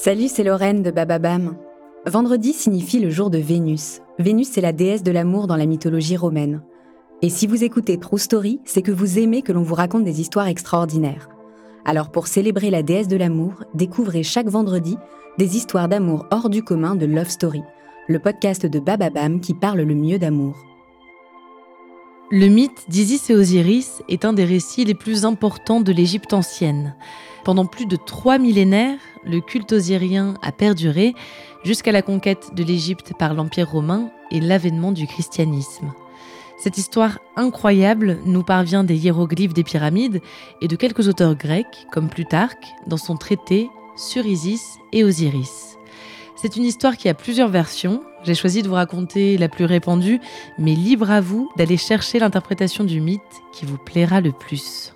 Salut, c'est Lorraine de Bababam. Vendredi signifie le jour de Vénus. Vénus, c'est la déesse de l'amour dans la mythologie romaine. Et si vous écoutez True Story, c'est que vous aimez que l'on vous raconte des histoires extraordinaires. Alors pour célébrer la déesse de l'amour, découvrez chaque vendredi des histoires d'amour hors du commun de Love Story, le podcast de Bababam qui parle le mieux d'amour. Le mythe d'Isis et Osiris est un des récits les plus importants de l'Égypte ancienne. Pendant plus de trois millénaires, le culte osirien a perduré jusqu'à la conquête de l'Égypte par l'Empire romain et l'avènement du christianisme. Cette histoire incroyable nous parvient des hiéroglyphes des pyramides et de quelques auteurs grecs, comme Plutarque, dans son traité sur Isis et Osiris. C'est une histoire qui a plusieurs versions. J'ai choisi de vous raconter la plus répandue, mais libre à vous d'aller chercher l'interprétation du mythe qui vous plaira le plus.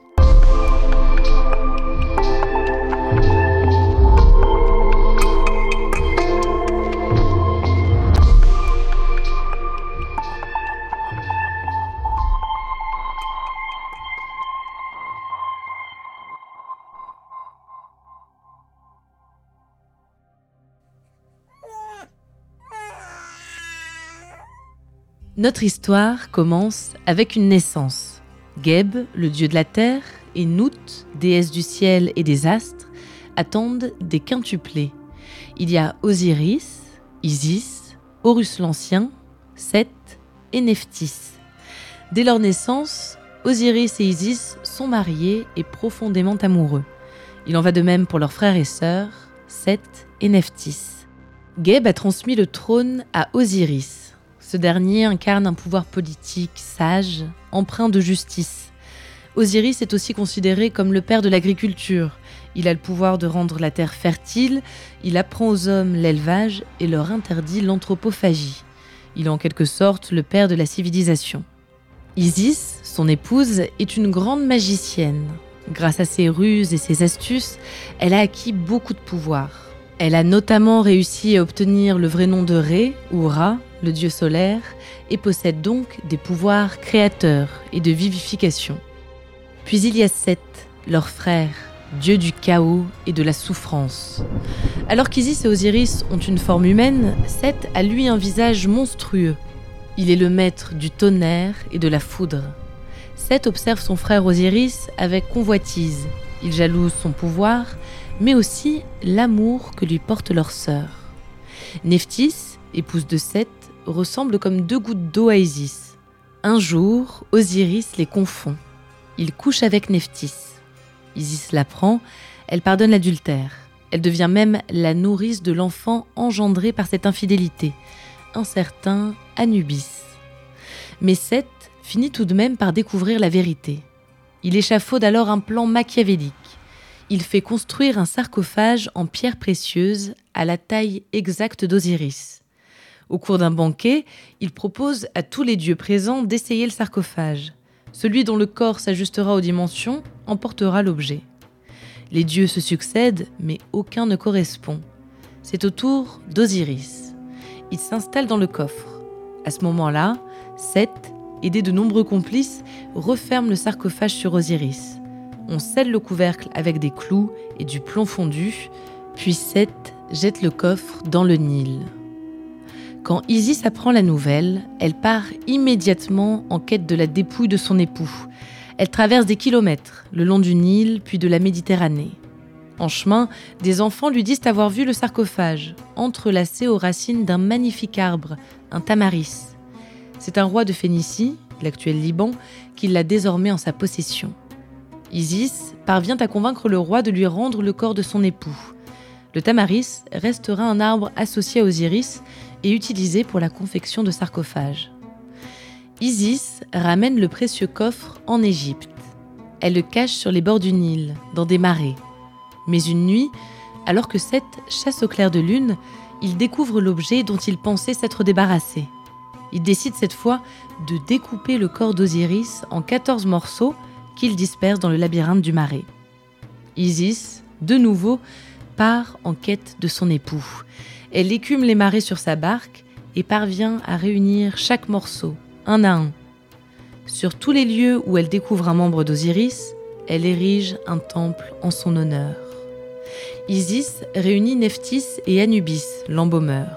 Notre histoire commence avec une naissance. Geb, le dieu de la terre, et Nout, déesse du ciel et des astres, attendent des quintuplés. Il y a Osiris, Isis, Horus l'Ancien, Seth et Nephthys. Dès leur naissance, Osiris et Isis sont mariés et profondément amoureux. Il en va de même pour leurs frères et sœurs, Seth et Nephthys. Geb a transmis le trône à Osiris. Ce dernier incarne un pouvoir politique sage, empreint de justice. Osiris est aussi considéré comme le père de l'agriculture. Il a le pouvoir de rendre la terre fertile, il apprend aux hommes l'élevage et leur interdit l'anthropophagie. Il est en quelque sorte le père de la civilisation. Isis, son épouse, est une grande magicienne. Grâce à ses ruses et ses astuces, elle a acquis beaucoup de pouvoir. Elle a notamment réussi à obtenir le vrai nom de Ré ou Ra, le dieu solaire, et possède donc des pouvoirs créateurs et de vivification. Puis il y a Seth, leur frère, dieu du chaos et de la souffrance. Alors qu'Isis et Osiris ont une forme humaine, Seth a lui un visage monstrueux. Il est le maître du tonnerre et de la foudre. Seth observe son frère Osiris avec convoitise. Il jalouse son pouvoir, mais aussi l'amour que lui porte leur sœur. Nephthys, épouse de Seth, ressemblent comme deux gouttes d'eau à Isis. Un jour, Osiris les confond. Il couche avec Nephthys. Isis l'apprend, elle pardonne l'adultère. Elle devient même la nourrice de l'enfant engendré par cette infidélité, un certain Anubis. Mais Seth finit tout de même par découvrir la vérité. Il échafaude alors un plan machiavélique. Il fait construire un sarcophage en pierre précieuse à la taille exacte d'Osiris. Au cours d'un banquet, il propose à tous les dieux présents d'essayer le sarcophage. Celui dont le corps s'ajustera aux dimensions emportera l'objet. Les dieux se succèdent, mais aucun ne correspond. C'est au tour d'Osiris. Il s'installe dans le coffre. À ce moment-là, Seth, aidé de nombreux complices, referme le sarcophage sur Osiris. On scelle le couvercle avec des clous et du plomb fondu, puis Seth jette le coffre dans le Nil. Quand Isis apprend la nouvelle, elle part immédiatement en quête de la dépouille de son époux. Elle traverse des kilomètres le long du Nil puis de la Méditerranée. En chemin, des enfants lui disent avoir vu le sarcophage, entrelacé aux racines d'un magnifique arbre, un tamaris. C'est un roi de Phénicie, l'actuel Liban, qui l'a désormais en sa possession. Isis parvient à convaincre le roi de lui rendre le corps de son époux. Le tamaris restera un arbre associé à Osiris et utilisé pour la confection de sarcophages. Isis ramène le précieux coffre en Égypte. Elle le cache sur les bords du Nil, dans des marais. Mais une nuit, alors que Seth chasse au clair de lune, il découvre l'objet dont il pensait s'être débarrassé. Il décide cette fois de découper le corps d'Osiris en 14 morceaux qu'il disperse dans le labyrinthe du marais. Isis, de nouveau, part en quête de son époux. Elle écume les marais sur sa barque et parvient à réunir chaque morceau, un à un. Sur tous les lieux où elle découvre un membre d'Osiris, elle érige un temple en son honneur. Isis réunit Nephthys et Anubis, l'embaumeur.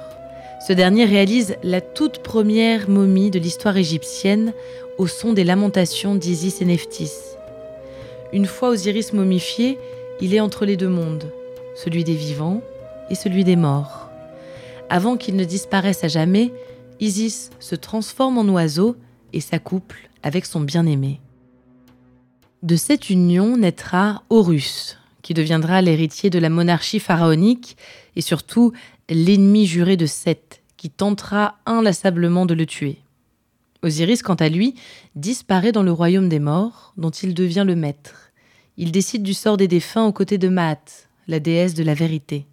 Ce dernier réalise la toute première momie de l'histoire égyptienne au son des lamentations d'Isis et Nephthys. Une fois Osiris momifié, il est entre les deux mondes, celui des vivants et celui des morts. Avant qu'il ne disparaisse à jamais, Isis se transforme en oiseau et s'accouple avec son bien-aimé. De cette union naîtra Horus, qui deviendra l'héritier de la monarchie pharaonique et surtout l'ennemi juré de Seth, qui tentera inlassablement de le tuer. Osiris, quant à lui, disparaît dans le royaume des morts, dont il devient le maître. Il décide du sort des défunts aux côtés de Maat, la déesse de la vérité.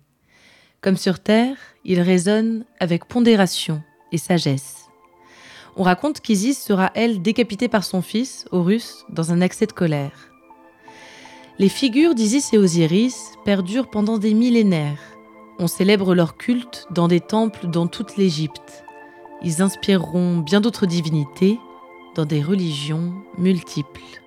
Comme sur Terre, il raisonne avec pondération et sagesse. On raconte qu'Isis sera, elle, décapitée par son fils, Horus, dans un accès de colère. Les figures d'Isis et Osiris perdurent pendant des millénaires. On célèbre leur culte dans des temples dans toute l'Égypte. Ils inspireront bien d'autres divinités dans des religions multiples.